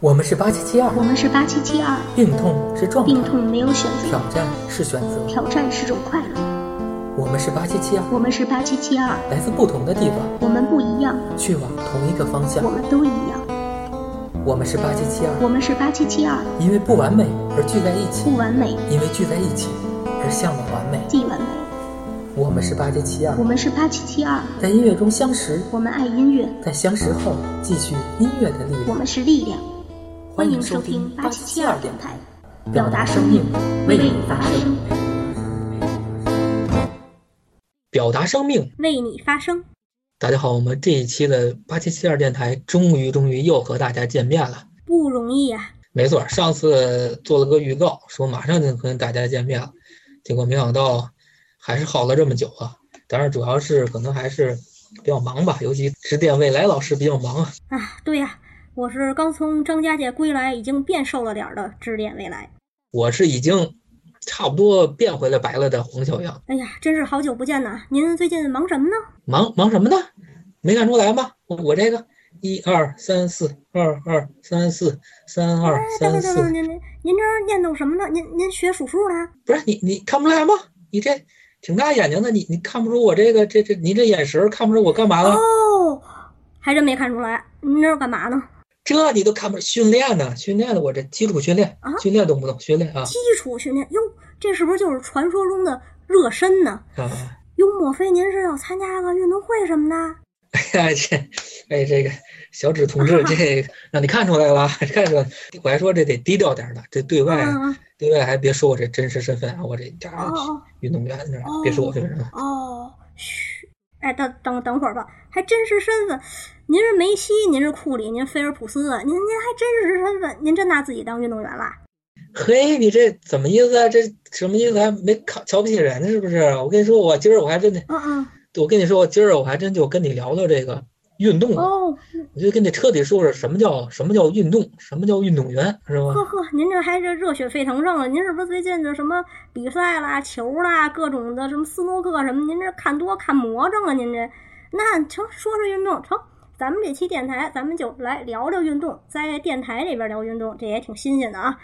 我们是八七七二，我们是八七七二，病痛是状态，病痛没有选择，挑战是选择，挑战是种快乐。我们是八七七二，我们是八七七二，来自不同的地方，我们不一样，去往同一个方向。我。们都一样。我们是八七七二，我们是八七七二，因为不完美而聚在一起。不，完美。因为聚在一起。而向往完美。既完美。我们是八七七二。我，们是八七七二，在音乐中相识，我们爱音乐，在相识后继续音乐的力量。我。们是力量。欢欢迎收听听八七七二电台，表达生命，为你发声。表达生命。为你发声。大家好，我们这一期的八七七二电台终于终于又和大家见面了。不容易啊！没错，上次做了个预告，说马上就跟大家见面了，结果没想到还是耗了这么久啊。当然，主要是可能还是比较忙吧，尤其指点未来老师比较忙啊。啊，对呀、我是刚从张家界归来，已经变瘦了点儿的指点未来。我是已经差不多变回来白了的黄小阳，哎呀，真是好久不见呐！您最近忙什么呢？忙忙什么呢？没看出来吗？我我这个一二三四二二三四三二三四等等等，，您您您这儿念叨什么呢？您您学数数呢？不是你你看不出来吗？你这挺大眼睛的，你你看不出我这个这这你这眼神看不出我干嘛了？哦，还真没看出来。您这是干嘛呢？这你都看不出训练呢？训练的我这基础训练啊，训练懂不懂？训练啊基础训练哟，这是不是就是传说中的热身呢？啊！哟，莫非您是要参加个运动会什么的？哎呀，这哎这个小指同志，这让你看出来了，看出来，我还说这得低调点儿的，这对外对外还别说我这真实身份啊，我这家哦哦运动员，你知道吗哦别说我这个人了。哦，嘘，哎，等等等会儿吧，还真实身份，您是梅西，您是库里，您菲尔普斯，您您还真实身份，您真拿自己当运动员啦？嘿，你这怎么意思啊？这什么意思？还没看瞧不起人是不是？我跟你说，我今儿我还真的，嗯嗯，我跟你说，我今儿我还真就跟你聊聊这个运动了。哦，我就跟你彻底说说什么叫什么叫运动，什么叫运动员，是吧？呵呵，您这还是热血沸腾上了，您是不是最近的什么比赛啦、球啦、各种的什么斯诺克什么，您这看多看魔怔了？您这，那成，说说运动成。咱们这期电台，咱们就来聊聊运动，在电台这边聊运动，这也挺新鲜的啊。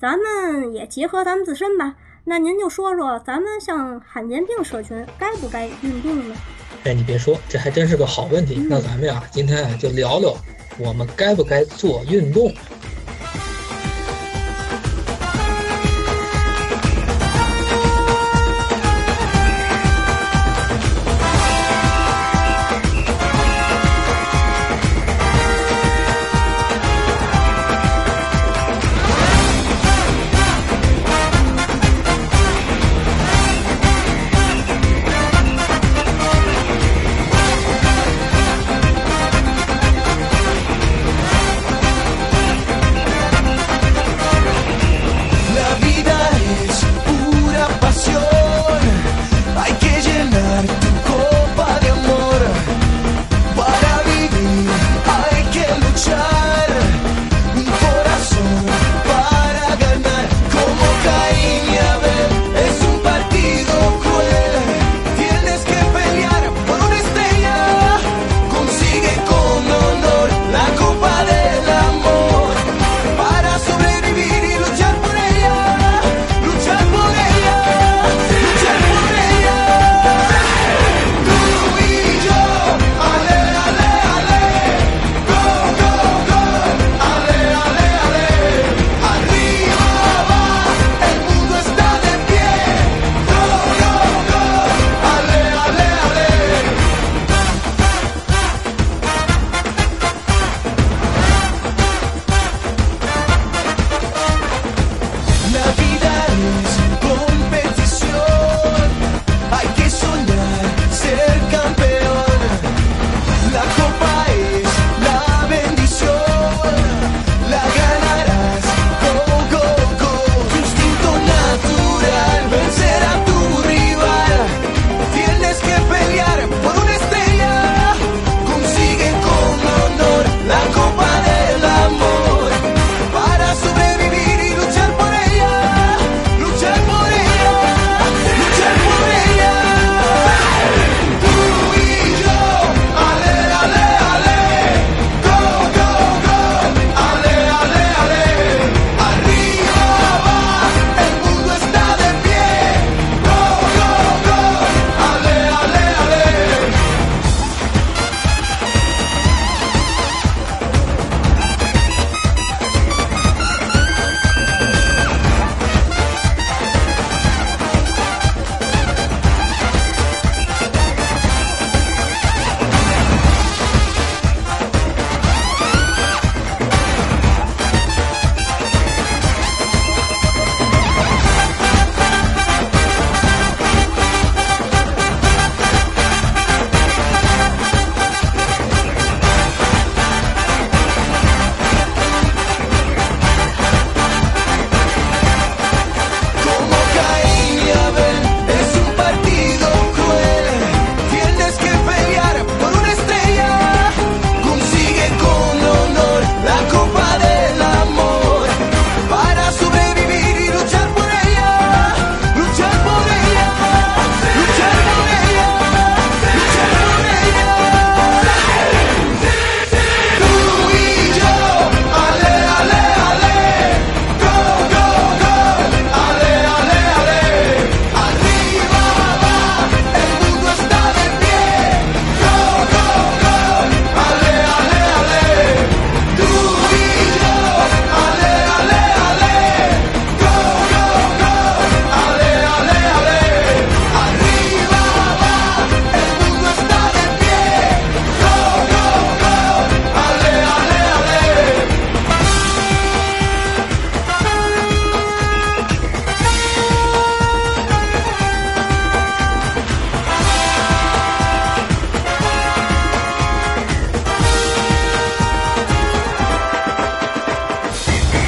咱们也结合咱们自身吧。那您就说说，咱们像罕见病社群该不该运动呢？哎，你别说，这还真是个好问题。嗯那咱们呀，今天啊就聊聊我们该不该做运动。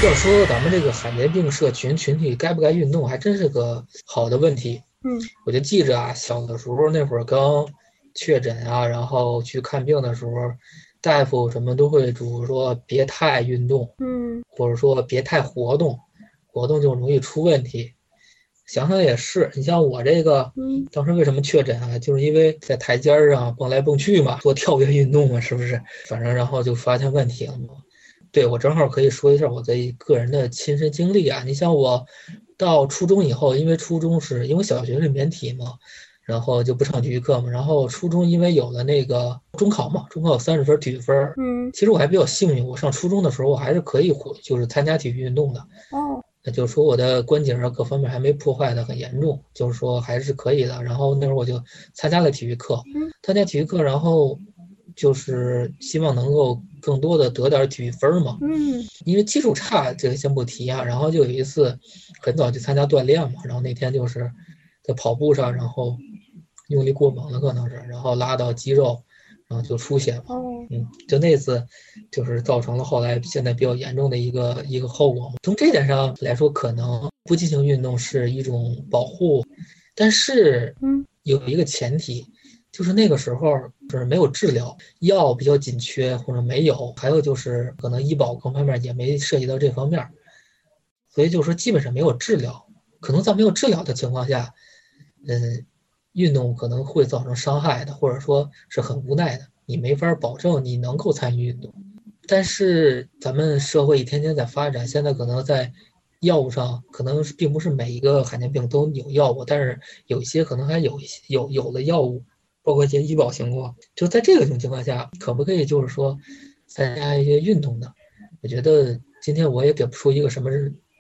要说咱们这个罕见病社群群体该不该运动，还真是个好的问题。嗯我就记着啊，小的时候那会儿刚确诊啊，然后去看病的时候，大夫什么都会嘱咐说别太运动，嗯或者说别太活动，活动就容易出问题。想想也是，你像我这个嗯当时为什么确诊啊？就是因为在台阶儿上蹦来蹦去嘛，做跳跃运动嘛，是不是？反正然后就发现问题了嘛。对我正好可以说一下我的个人的亲身经历啊。你像我到初中以后，因为初中是因为小学是免体嘛，然后就不上体育课嘛。然后初中因为有了那个中考嘛，中考有三十分体育分儿。嗯其实我还比较幸运，我上初中的时候我还是可以活，就是参加体育运动的。哦那就是说我的关节啊各方面还没破坏的很严重，就是说还是可以的。然后那会儿我就参加了体育课嗯，参加体育课，然后就是希望能够更多的得点体育分儿嘛。嗯因为基础差，这个先不提啊。然后就有一次很早就参加锻炼嘛，然后那天就是在跑步上，然后用力过猛了，可能是，然后拉到肌肉，然后就出血了。哦嗯，就那次，就是造成了后来现在比较严重的一个一个后果。从这点上来说，可能不进行运动是一种保护，但是嗯有一个前提，就是那个时候就是没有治疗，药比较紧缺或者没有，还有就是可能医保各方面也没涉及到这方面，所以就是说基本上没有治疗。可能在没有治疗的情况下，嗯，运动可能会造成伤害的，或者说是很无奈的，你没法保证你能够参与运动。但是咱们社会一天天在发展，现在可能在药物上，可能并不是每一个罕见病都有药物，但是有一些可能还有一些有有了药物，包括一些医保情况。就在这个种情况下，可不可以就是说参加一些运动呢？我觉得今天我也给不出一个什么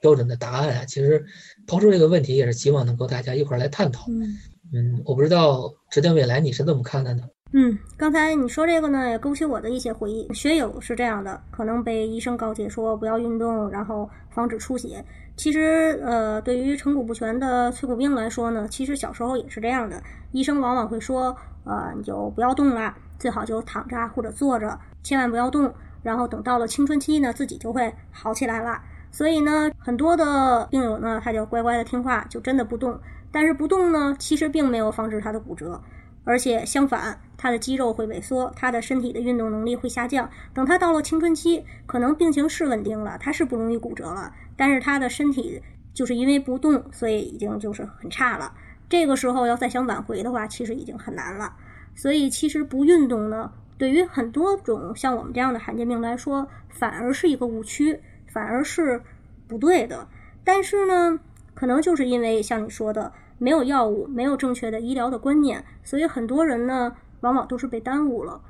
标准的答案啊。其实抛出这个问题，也是希望能够大家一块儿来探讨。嗯嗯，我不知道指点未来你是怎么看的呢？嗯，刚才你说这个呢，也勾起我的一些回忆。学友是这样的，可能被医生告诫说不要运动，然后防止出血。其实，呃，对于成骨不全的脆骨病来说呢，其实小时候也是这样的。医生往往会说，呃，你就不要动了，最好就躺着或者坐着，千万不要动。然后等到了青春期呢，自己就会好起来了。所以呢，很多的病友呢，他就乖乖的听话，就真的不动。但是不动呢，其实并没有防止他的骨折。而且相反，他的肌肉会萎缩，他的身体的运动能力会下降。等他到了青春期，可能病情是稳定了，他是不容易骨折了，但是他的身体就是因为不动，所以已经就是很差了。这个时候要再想挽回的话，其实已经很难了。所以其实不运动呢，对于很多种像我们这样的罕见病来说，反而是一个误区，反而是不对的。但是呢，可能就是因为像你说的。没有药物，没有正确的医疗的观念，所以很多人呢，往往都是被耽误了。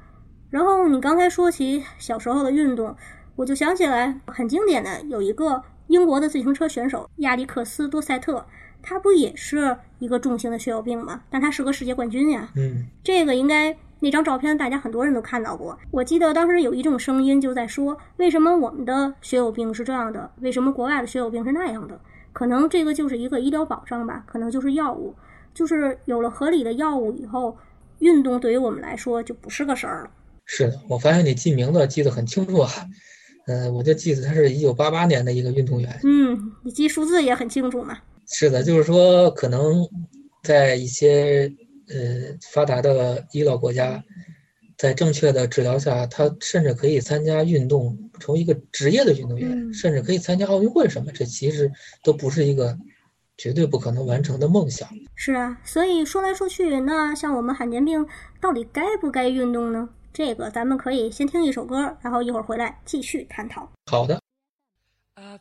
然后你刚才说起小时候的运动，我就想起来很经典的有一个英国的自行车选手亚历克斯多塞特，他不也是一个重型的血友病吗？但他是个世界冠军呀。嗯，这个应该那张照片大家很多人都看到过。我记得当时有一种声音就在说，为什么我们的血友病是这样的？为什么国外的血友病是那样的？可能这个就是一个医疗保障吧，可能就是药物，就是有了合理的药物以后，运动对于我们来说就不是个事儿了。是的，我发现你记名字记得很清楚啊。嗯、我就记得他是一九八八年的一个运动员。嗯，你记数字也很清楚嘛。是的，就是说可能在一些呃发达的医疗国家，在正确的治疗下，他甚至可以参加运动，成为一个职业的运动员，嗯甚至可以参加奥运会什么。这其实都不是一个绝对不可能完成的梦想。是啊，所以说来说去，那像我们罕见病到底该不该运动呢？这个咱们可以先听一首歌，然后一会儿回来继续探讨。好的，I've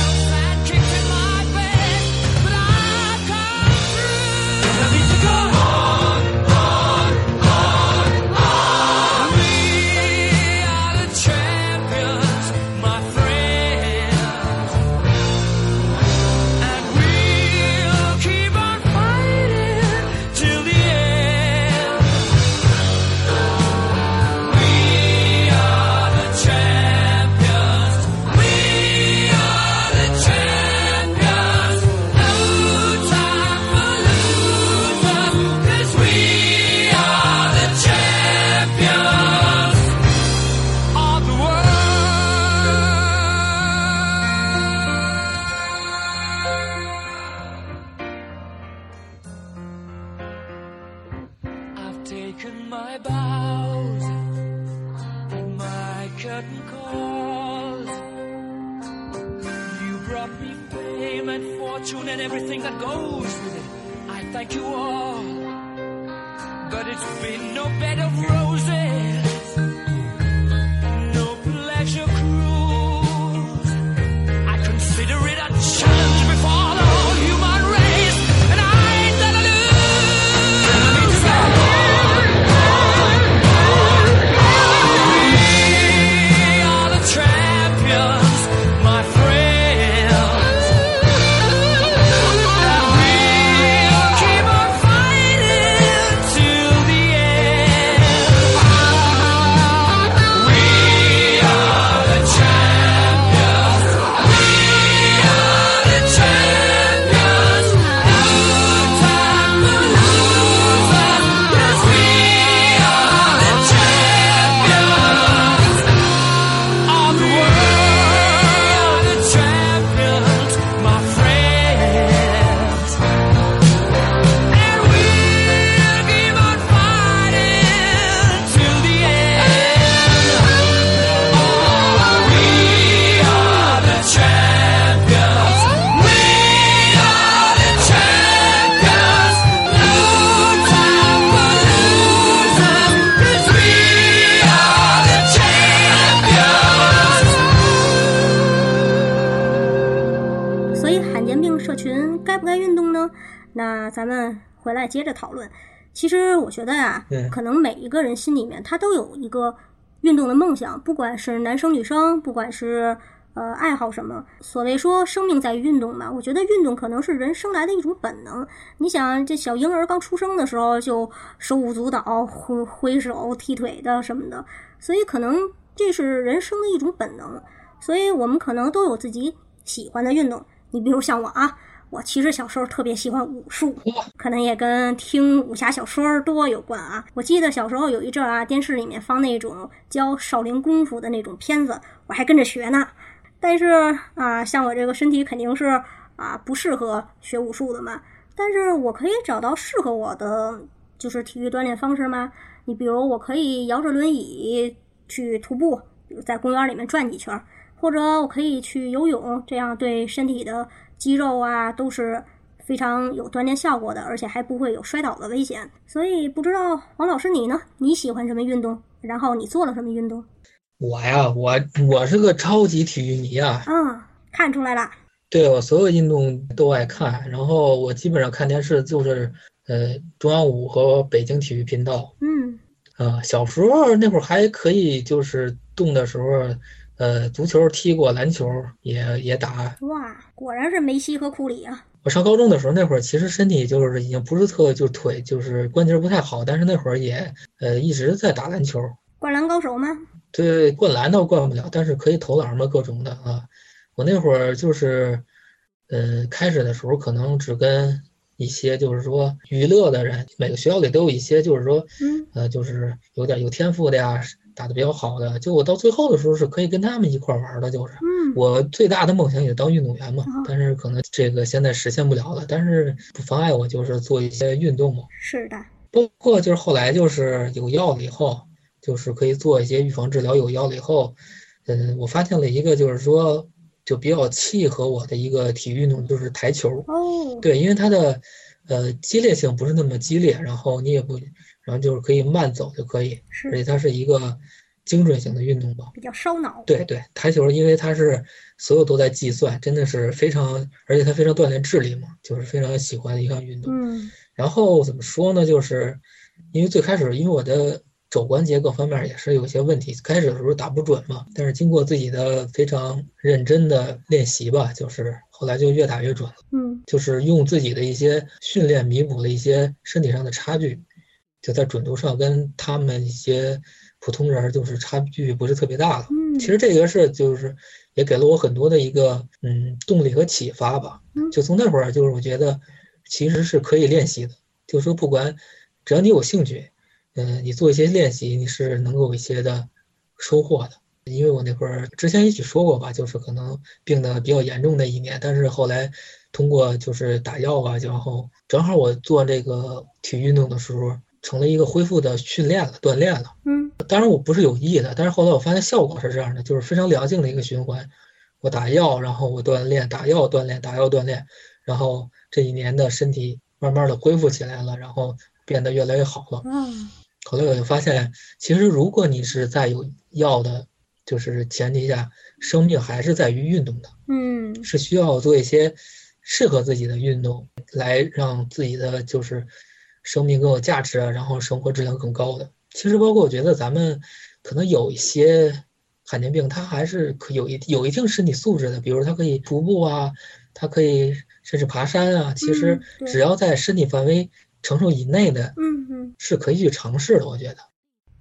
觉得呀、嗯可能每一个人心里面他都有一个运动的梦想，不管是男生女生，不管是呃爱好什么。所谓说生命在于运动嘛，我觉得运动可能是人生来的一种本能。你想，这小婴儿刚出生的时候就手舞足蹈、挥挥手、踢腿的什么的，所以可能这是人生的一种本能。所以我们可能都有自己喜欢的运动。你比如像我啊，我其实小时候特别喜欢武术，可能也跟听武侠小说多有关啊。我记得小时候有一阵儿啊，电视里面放那种教少林功夫的那种片子，我还跟着学呢。但是啊，像我这个身体肯定是啊不适合学武术的嘛。但是我可以找到适合我的就是体育锻炼方式吗？你比如我可以摇着轮椅去徒步，比如在公园里面转几圈儿，或者我可以去游泳，这样对身体的肌肉啊都是非常有锻炼效果的，而且还不会有摔倒的危险。所以不知道王老师你呢？你喜欢什么运动？然后你做了什么运动？我呀，我我是个超级体育迷啊，嗯，看出来了，对我所有运动都爱看，然后我基本上看电视就是呃中央五和北京体育频道嗯，啊、小时候那会儿还可以，就是动的时候，呃，足球踢过，篮球也也打。哇，果然是梅西和库里啊。我上高中的时候，那会儿其实身体就是已经不是特，就是腿就是关节不太好，但是那会儿也呃一直在打篮球。灌篮高手吗？对，灌篮倒灌不了，但是可以投篮嘛，各种的啊。我那会儿就是，呃，开始的时候可能只跟一些就是说娱乐的人，每个学校里都有一些就是说，嗯，呃，就是有点有天赋的呀，打的比较好的。就我到最后的时候是可以跟他们一块儿玩儿的，就是嗯，我最大的梦想也当运动员嘛哦，但是可能这个现在实现不了了，但是不妨碍我就是做一些运动嘛。是的，包括就是后来就是有药了以后，就是可以做一些预防治疗。有药了以后，嗯，我发现了一个就是说就比较契合我的一个体育运动，就是台球。哦，对，因为它的呃激烈性不是那么激烈，然后你也不，然后就是可以慢走就可以，而且它是一个精准型的运动吧。比较烧脑。对对，台球因为它是所有都在计算，真的是非常，而且它非常锻炼智力嘛，就是非常喜欢的一项运动。嗯然后怎么说呢？就是因为最开始，因为我的肘关节各方面也是有些问题，开始的时候打不准嘛。但是经过自己的非常认真的练习吧，就是后来就越打越准了。嗯就是用自己的一些训练弥补了一些身体上的差距，就在准度上跟他们一些普通人儿就是差距不是特别大了。嗯，其实这个是就是也给了我很多的一个嗯动力和启发吧嗯。就从那会儿就是我觉得其实是可以练习的，就是说不管只要你有兴趣，嗯、你做一些练习，你是能够有一些的收获的。因为我那会儿之前也许说过吧，就是可能病的比较严重的一年，但是后来通过就是打药啊，然后正好我做这个体育运动的时候，成了一个恢复的训练了，锻炼了。嗯当然我不是有意的，但是后来我发现效果是这样的，就是非常良性的一个循环。我打药，然后我锻炼，打药锻炼，打药锻炼，然后这一年的身体慢慢的恢复起来了，然后变得越来越好了。嗯后来我就发现，其实如果你是在有药的，就是前提下，生命还是在于运动的，嗯是需要做一些适合自己的运动，来让自己的就是生命更有价值啊，然后生活质量更高的。其实包括我觉得咱们可能有一些罕见病，它还是可有一有一定身体素质的，比如它可以徒步啊，它可以甚至爬山啊。其实只要在身体范围承受以内的，嗯嗯，是可以去尝试的。我觉得。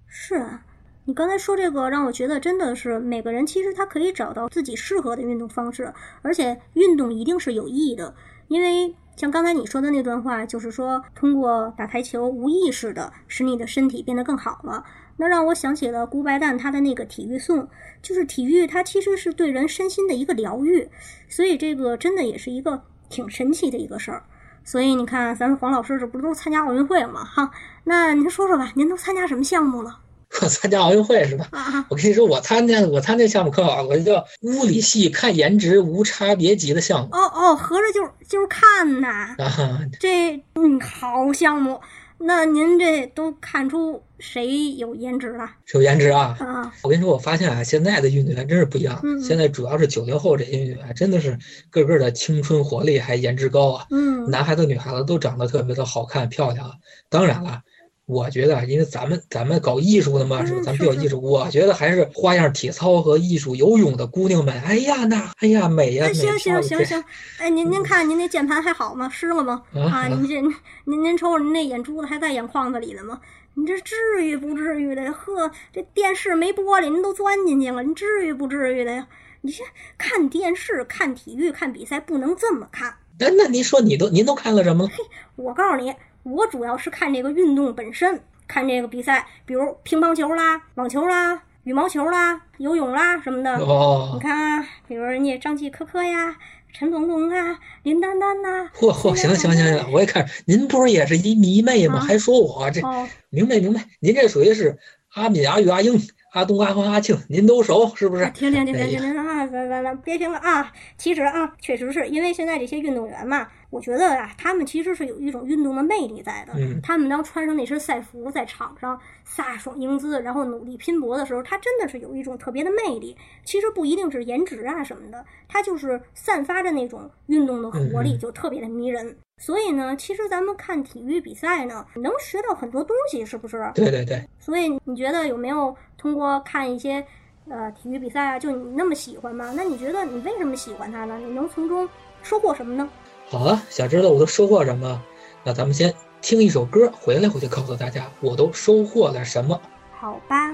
是啊。你刚才说这个，让我觉得真的是每个人其实他可以找到自己适合的运动方式，而且运动一定是有益的。因为像刚才你说的那段话，就是说通过打台球无意识的使你的身体变得更好了。那让我想起了孤白旦他的那个体育颂，就是体育它其实是对人身心的一个疗愈，所以这个真的也是一个挺神奇的一个事儿。所以你看，咱们黄老师这不都参加奥运会了吗？哈，那您说说吧，您都参加什么项目了我 参加奥运会是吧？啊？我跟你说，我参加我参加项目可好了，我叫物理系看颜值无差别级的项目哦哦，合着就是就是看呐，啊。这嗯好项目。那您这都看出谁有颜值了有颜值啊！啊？我跟你说，我发现啊，现在的运动员真是不一样。嗯现在主要是九零后这些运动员，真的是个个的青春活力，还颜值高啊。嗯男孩子、女孩子都长得特别的好看漂亮啊。当然了，我觉得啊，因为咱们咱们搞艺术的嘛，是吧？咱们比较艺术，我觉得还是花样体操和艺术游泳的姑娘们，哎呀那哎呀美呀行行行行，哎，您您看您那键盘还好吗？湿了吗？啊啊，您这您您瞅瞅您那眼珠子还在眼眶子里呢吗？你这至于不至于的？呵，这电视没玻璃，您都钻进去了，您至于不至于的呀？你这看电视、看体育、看比赛不能这么看。那那您说你都您都看了什么嘿？我告诉你，我主要是看这个运动本身，看这个比赛，比如乒乓球啦、网球啦、羽毛球啦、游泳啦什么的。哦你哦，看啊，比如人家张继科科呀、陈龙龙啊、林丹丹呐、嚯嚯，行行行行，我也看，您不是也是一迷妹吗？啊还说我这哦，明白明白，您这属于是阿敏、阿玉、阿英、阿东、阿欢、阿庆，您都熟是不是？停停停停哎呀停停啊！来来来，别停了啊！其实啊，确实是因为现在这些运动员嘛，我觉得啊，他们其实是有一种运动的魅力在的。嗯他们当穿上那身赛服在场上飒爽英姿，然后努力拼搏的时候，他真的是有一种特别的魅力。其实不一定是颜值啊什么的，他就是散发着那种运动的活力，就特别的迷人。所以呢，其实咱们看体育比赛呢，能学到很多东西，是不是？对对对，所以你觉得有没有通过看一些呃体育比赛啊，就你那么喜欢吗？那你觉得你为什么喜欢它呢？你能从中收获什么呢？好啊，想知道我都收获什么？那咱们先听一首歌，回来我就告诉大家我都收获了什么。好吧。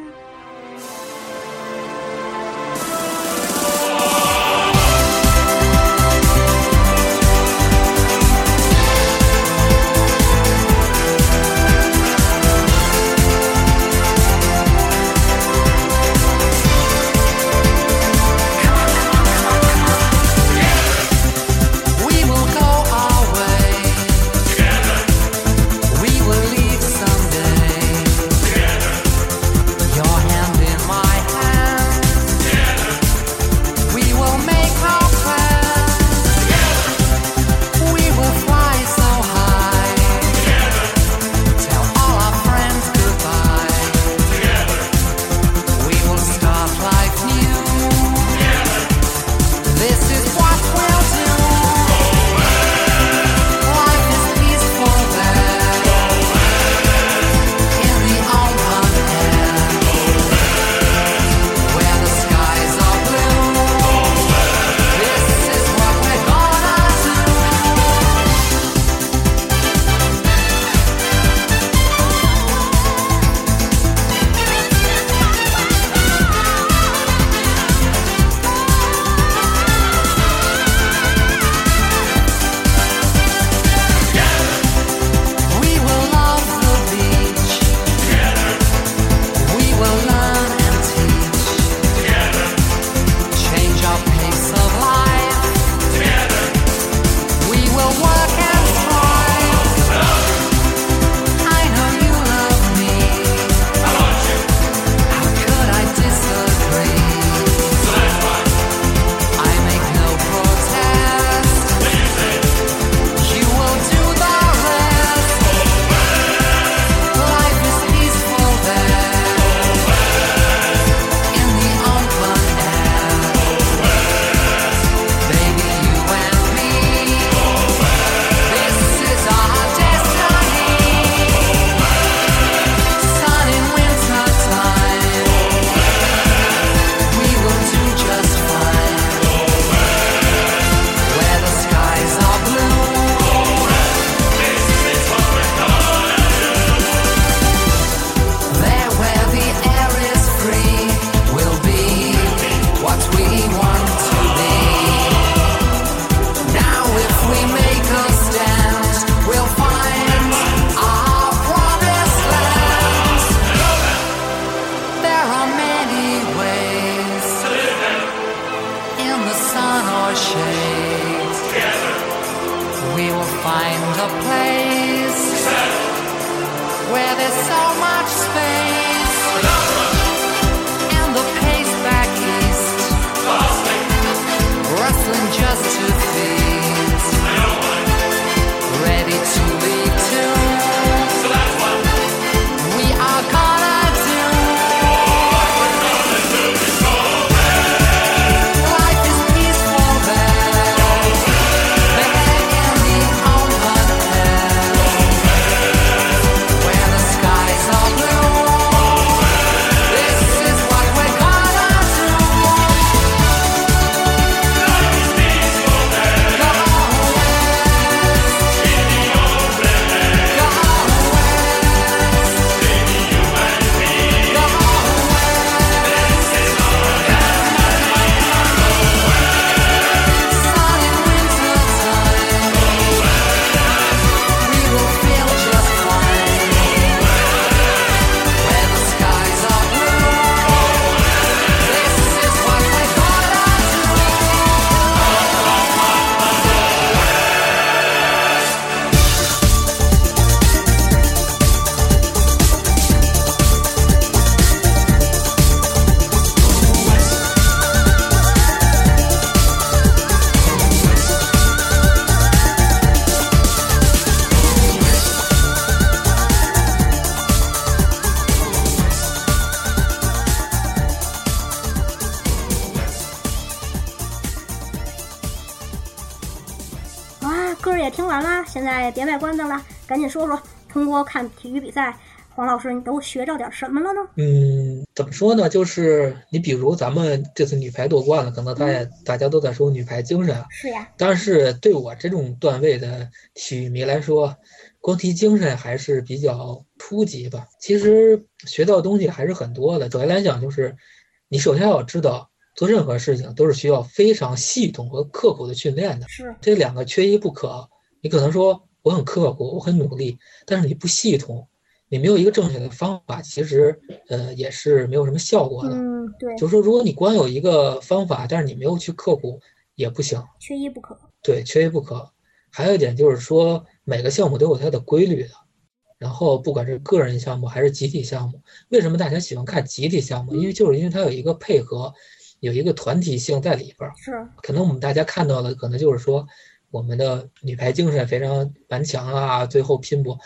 体育比赛，黄老师你都学着点什么了呢？嗯，怎么说呢？就是你比如咱们这次女排夺冠了，可能大家大家都在说女排精神啊，是呀，但是对我这种段位的体育迷来说，光提精神还是比较初级吧。其实学到的东西还是很多的。首先来讲，就是你首先要知道，做任何事情都是需要非常系统和刻苦的训练的，是这两个缺一不可。你可能说我很刻苦，我很努力，但是你不系统，你没有一个正确的方法，其实呃也是没有什么效果的。嗯，对，就是说，如果你光有一个方法，但是你没有去刻苦，也不行。缺一不可。对，缺一不可。还有一点就是说，每个项目都有它的规律的。然后，不管是个人项目还是集体项目，为什么大家喜欢看集体项目？因为就是因为它有一个配合，有一个团体性在里边儿。是，可能我们大家看到的，可能就是说我们的女排精神非常顽强啊，最后拼搏，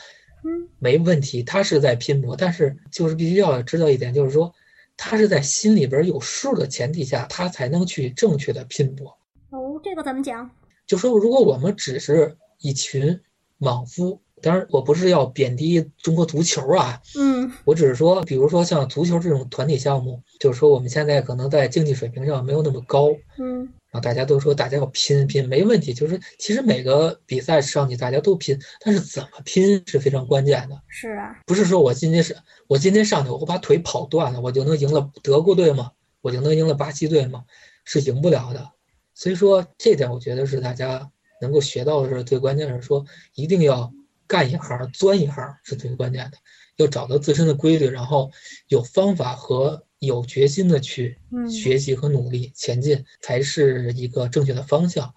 嗯，没问题，她是在拼搏，但是就是必须要知道一点，就是说她是在心里边有数的前提下，她才能去正确的拼搏。哦，这个怎么讲？就说如果我们只是一群莽夫，当然我不是要贬低中国足球啊，嗯，我只是说，比如说像足球这种团体项目，就是说我们现在可能在竞技水平上没有那么高，嗯，然后大家都说大家要拼拼，没问题。就是其实每个比赛上去大家都拼，但是怎么拼是非常关键的。是啊，不是说我今天是我今天上去我把腿跑断了，我就能赢了德国队吗？我就能赢了巴西队吗？是赢不了的。所以说这点我觉得是大家能够学到的是最关键是说一定要干一行钻一行是最关键的，要找到自身的规律，然后有方法和有决心的去嗯学习和努力前进，才是一个正确的方向。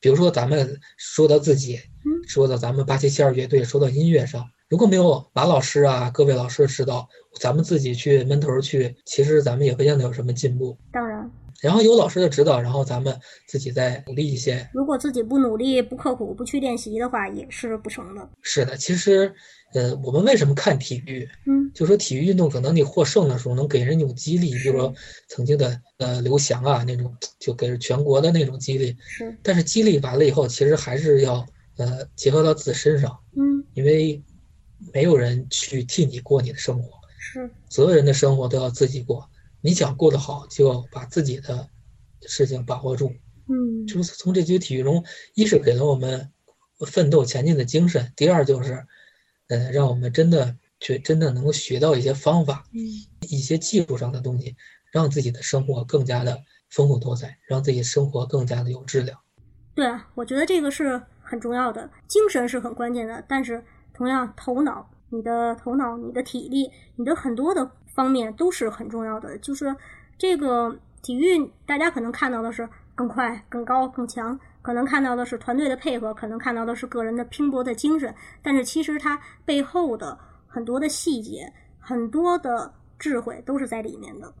比如说咱们说到自己，嗯说到咱们八七七二乐队，说到音乐上，如果没有马老师啊各位老师的指导，咱们自己去闷头去，其实咱们也不见得有什么进步。当然，然后有老师的指导，然后咱们自己再努力一些。如果自己不努力、不刻苦、不去练习的话，也是不成的。是的，其实，呃，我们为什么看体育？嗯，就说体育运动可能你获胜的时候能给人一种激励，比如说曾经的呃刘翔啊那种，就给人全国的那种激励。是，但是激励完了以后，其实还是要呃结合到自己身上，嗯，因为没有人去替你过你的生活，是，所有人的生活都要自己过。你想过得好，就要把自己的事情把握住。嗯，就是从这局体育中，一是给了我们奋斗前进的精神，第二就是，呃，让我们真的去真的能够学到一些方法，嗯，一些技术上的东西，让自己的生活更加的丰富多彩，让自己生活更加的有质量。对啊，我觉得这个是很重要的，精神是很关键的，但是同样头脑，你的头脑、你的体力、你的很多的方面都是很重要的。就是这个体育，大家可能看到的是更快、更高、更强，可能看到的是团队的配合，可能看到的是个人的拼搏的精神，但是其实它背后的很多的细节、很多的智慧都是在里面的。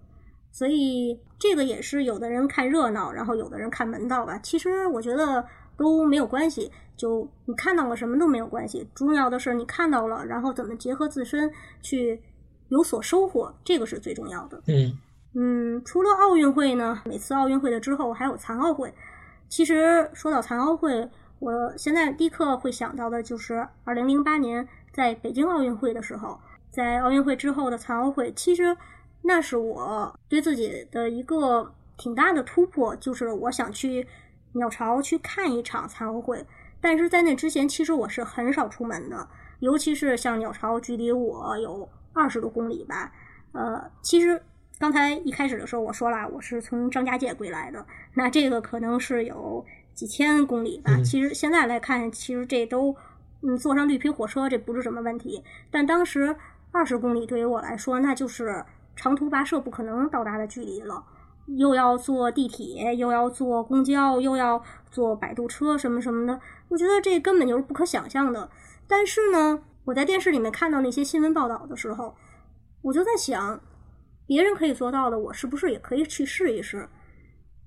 所以这个也是有的人看热闹，然后有的人看门道吧。其实我觉得都没有关系，就你看到了什么都没有关系，重要的是你看到了，然后怎么结合自身去有所收获，这个是最重要的。嗯嗯，除了奥运会呢，每次奥运会的之后还有残奥会。其实说到残奥会，我现在立刻会想到的就是二零零八年在北京奥运会的时候，在奥运会之后的残奥会，其实那是我对自己的一个挺大的突破，就是我想去鸟巢去看一场残奥会。但是在那之前，其实我是很少出门的，尤其是像鸟巢，距离我有二十多公里吧。呃，其实刚才一开始的时候我说了，我是从张家界归来的，那这个可能是有几千公里吧。嗯其实现在来看，其实这都嗯坐上绿皮火车这不是什么问题，但当时二十公里对于我来说，那就是长途跋涉不可能到达的距离了。又要坐地铁，又要坐公交，又要坐摆渡车，什么什么的，我觉得这根本就是不可想象的。但是呢，我在电视里面看到那些新闻报道的时候，我就在想，别人可以做到的，我是不是也可以去试一试？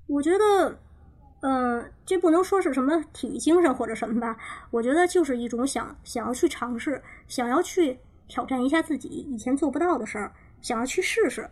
我觉得，嗯、这不能说是什么体育精神或者什么吧，我觉得就是一种想想要去尝试，想要去挑战一下自己以前做不到的事儿，想要去试试，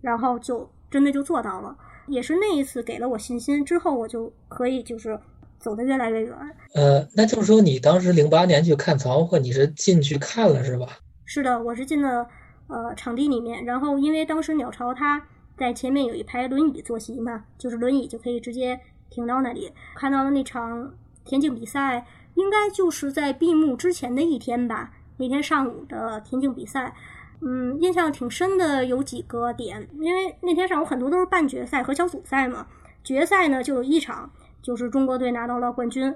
然后就真的就做到了。也是那一次给了我信心，之后我就可以就是走得越来越远。呃，那就是说你当时零八年去看残奥会，你是进去看了是吧？是的，我是进了呃场地里面，然后因为当时鸟巢它在前面有一排轮椅坐席嘛，就是轮椅就可以直接停到那里。看到了那场田径比赛，应该就是在闭幕之前的一天吧，那天上午的田径比赛。嗯，印象挺深的有几个点，因为那天上午很多都是半决赛和小组赛嘛。决赛呢就有一场，就是中国队拿到了冠军，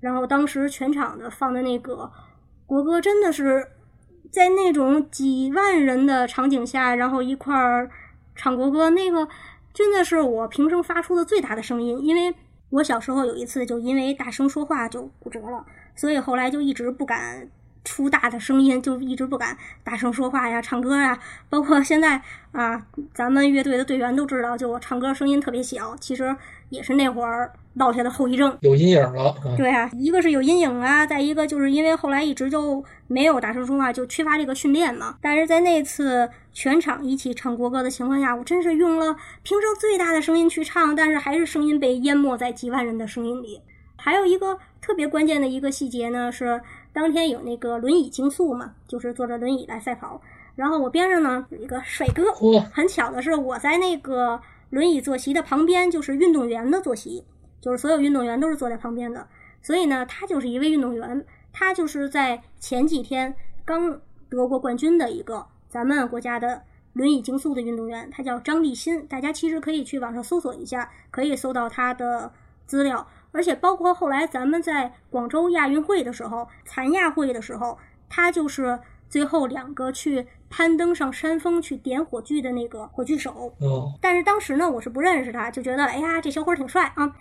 然后当时全场的放的那个国歌真的是在那种几万人的场景下，然后一块儿唱国歌，那个真的是我平生发出的最大的声音。因为我小时候有一次就因为大声说话就骨折了，所以后来就一直不敢出大的声音，就一直不敢大声说话呀、唱歌呀。包括现在啊，咱们乐队的队员都知道，就我唱歌声音特别小，其实也是那会儿落下的后遗症。有阴影了啊。对啊，一个是有阴影啊，再一个就是因为后来一直就没有大声说话，就缺乏这个训练嘛。但是在那次全场一起唱国歌的情况下，我真是用了平生最大的声音去唱，但是还是声音被淹没在几万人的声音里。还有一个特别关键的一个细节呢，是当天有那个轮椅竞速嘛，就是坐着轮椅来赛跑，然后我边上呢有一个帅哥，很巧的是，我在那个轮椅坐席的旁边，就是运动员的坐席，就是所有运动员都是坐在旁边的。所以呢，他就是一位运动员，他就是在前几天刚得过冠军的一个咱们国家的轮椅竞速的运动员，他叫张立新。大家其实可以去网上搜索一下，可以搜到他的资料，而且包括后来咱们在广州亚运会的时候、残亚会的时候，他就是最后两个去攀登上山峰去点火炬的那个火炬手。哦，但是当时呢，我是不认识他，就觉得哎呀，这小伙儿挺帅啊。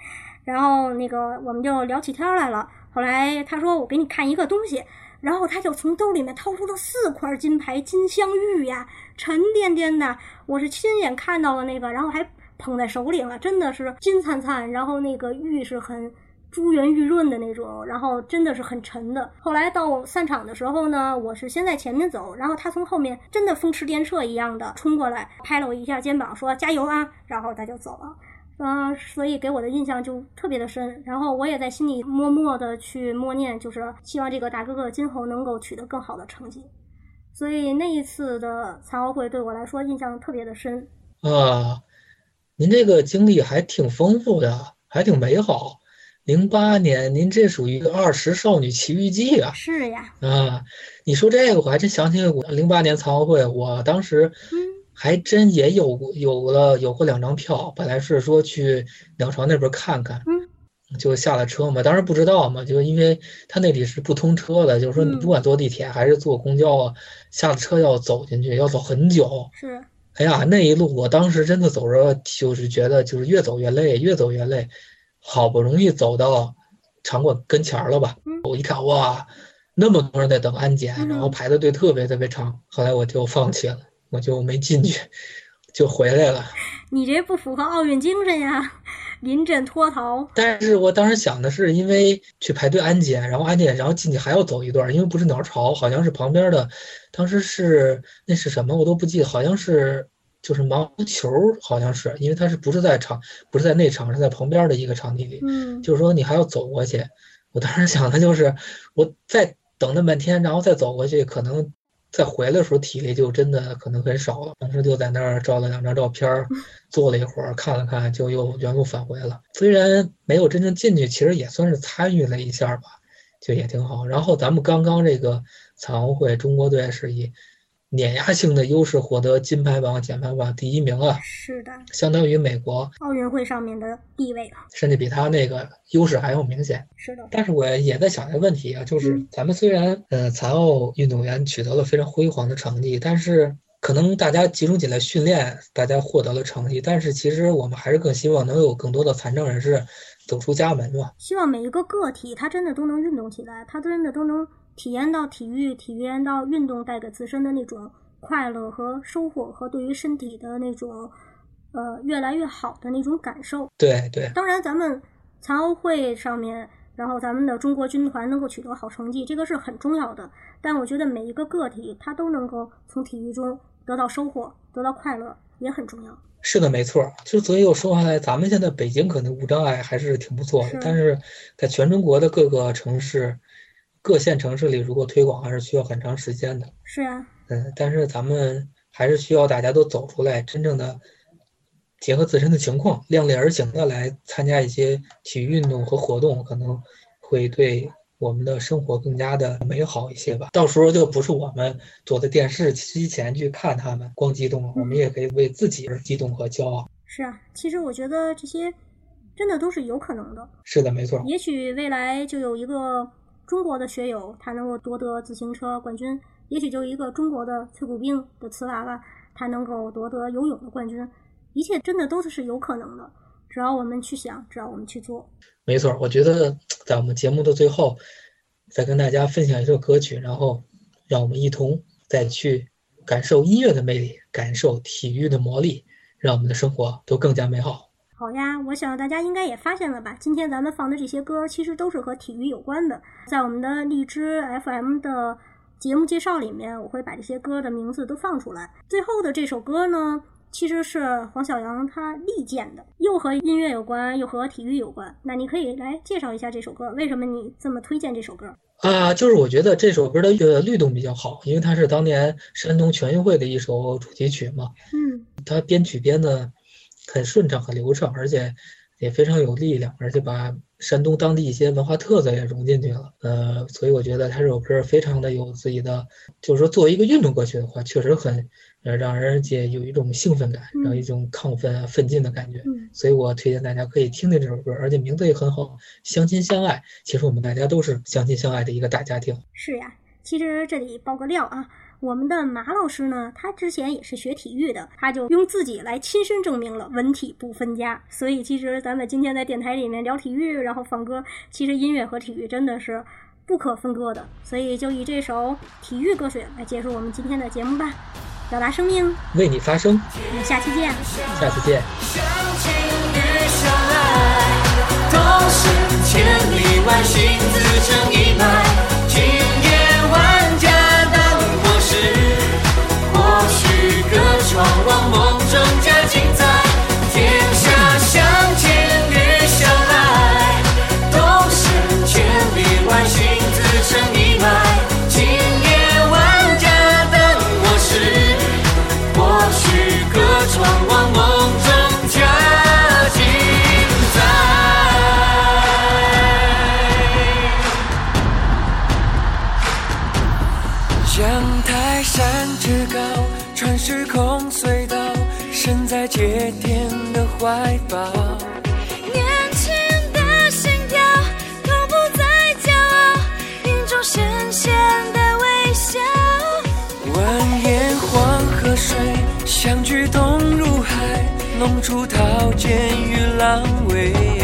然后那个我们就聊起天来了。后来他说我给你看一个东西，然后他就从兜里面掏出了四块金牌金镶玉呀，沉甸甸的，我是亲眼看到了那个，然后还捧在手里了，真的是金灿灿，然后那个玉是很。珠圆玉润的那种，然后真的是很沉的。后来到散场的时候呢，我是先在前面走，然后他从后面真的风驰电掣一样的冲过来，拍了我一下肩膀，说加油啊，然后他就走了。嗯、所以给我的印象就特别的深。然后我也在心里默默的去默念，就是希望这个大哥哥今后能够取得更好的成绩。所以那一次的残奥会对我来说印象特别的深。啊，您这个经历还挺丰富的，还挺美好。零八年，您这属于《二十少女奇遇记》啊！是呀，啊，你说这个，我还真想起我零八年残奥会，我当时嗯还真也有过有了有过两张票，本来是说去鸟巢那边看看，嗯，就下了车嘛，当时不知道嘛，就因为他那里是不通车的，就是说你嗯不管坐地铁还是坐公交啊，下了车要走进去，要走很久。是，哎呀，那一路我当时真的走着，就是觉得就是越走越累，越走越累，好不容易走到场馆跟前儿了吧，嗯我一看哇，那么多人在等安检，然后嗯排的队特别特别长，后来我就放弃了，我就没进去。就回来了。你这不符合奥运精神呀！临阵脱逃，但是我当时想的是，因为去排队安检，然后安检，然后进去还要走一段，因为不是鸟巢，好像是旁边的，当时是那是什么我都不记得，好像是就是毛球，好像是，因为它是不是在场，不是在内场，是在旁边的一个场地里，嗯，就是说你还要走过去。我当时想的就是，我再等那半天，然后再走过去，可能再回来的时候体力就真的可能很少了。当时就在那儿照了两张照片儿，坐了一会儿，看了看，就又原路返回了。虽然没有真正进去，其实也算是参与了一下吧，就也挺好。然后咱们刚刚这个残奥会，中国队是以碾压性的优势获得金牌榜、奖牌榜第一名啊，是的，相当于美国，奥运会上面的地位，甚至比他那个优势还要明显。是的，但是我也在想一个问题啊，就是嗯咱们虽然呃残奥运动员取得了非常辉煌的成绩，但是可能大家集中起来训练，大家获得了成绩，但是其实我们还是更希望能有更多的残障人士走出家门嘛。希望每一个个体他真的都能运动起来，他真的都能体验到体育，体验到运动带给自身的那种快乐和收获，和对于身体的那种呃越来越好的那种感受。对对，当然，咱们残奥会上面，然后咱们的中国军团能够取得好成绩，这个是很重要的。但我觉得每一个个体他都能够从体育中得到收获，得到快乐，也很重要。是的，没错。就所以我说回来，咱们现在北京可能无障碍还是挺不错是的，但是在全中国的各个城市、各线城市里，如果推广还是需要很长时间的。是啊，嗯，但是咱们还是需要大家都走出来，真正的结合自身的情况，量力而行的来参加一些体育运动和活动，可能会对我们的生活更加的美好一些吧。到时候就不是我们坐在电视机前去看他们光激动了，我们也可以为自己而激动和骄傲。是啊。其实我觉得这些真的都是有可能的。是的，没错。也许未来就有一个中国的学友，他能够夺得自行车冠军；也许就一个中国的脆骨冰的瓷娃娃，他能够夺得游泳的冠军。一切真的都是有可能的，只要我们去想，只要我们去做。没错，我觉得在我们节目的最后，再跟大家分享一首歌曲，然后让我们一同再去感受音乐的魅力，感受体育的魔力，让我们的生活都更加美好。好呀，我想大家应该也发现了吧？今天咱们放的这些歌，其实都是和体育有关的。在我们的荔枝 FM 的节目介绍里面，我会把这些歌的名字都放出来。最后的这首歌呢，其实是黄小阳他力荐的，又和音乐有关，又和体育有关。那你可以来介绍一下这首歌，为什么你这么推荐这首歌？啊，就是我觉得这首歌的呃律动比较好，因为它是当年山东全运会的一首主题曲嘛，嗯，它编曲编的很顺畅、很流畅，而且也非常有力量，而且把山东当地一些文化特色也融进去了。呃，所以我觉得他这首歌非常的有自己的，就是说作为一个运动歌曲的话，确实很呃让人家有一种兴奋感，然后一种亢奋啊、奋进的感觉。嗯所以我推荐大家可以听听这首歌，而且名字也很好，《相亲相爱》。其实我们大家都是相亲相爱的一个大家庭。是呀，其实这里爆个料啊，我们的马老师呢，他之前也是学体育的，他就用自己来亲身证明了文体不分家。所以其实咱们今天在电台里面聊体育，然后放歌，其实音乐和体育真的是不可分割的。所以就以这首体育歌曲来结束我们今天的节目吧，表达生命，为你发声，我们下期见。下次见。相亲与相爱，都是千里万心自成一脉。窗望梦中加精彩。天下相见与相爱，都是千里外心自成一脉。今夜万家灯火时。或许隔窗望梦中加精彩。阳台山之高，穿时空隧道，身在接天的怀抱。年轻的心跳，从不再骄傲，眼中深深的微笑。蜿蜒黄河水，相聚东入海，弄出涛尖与狼尾。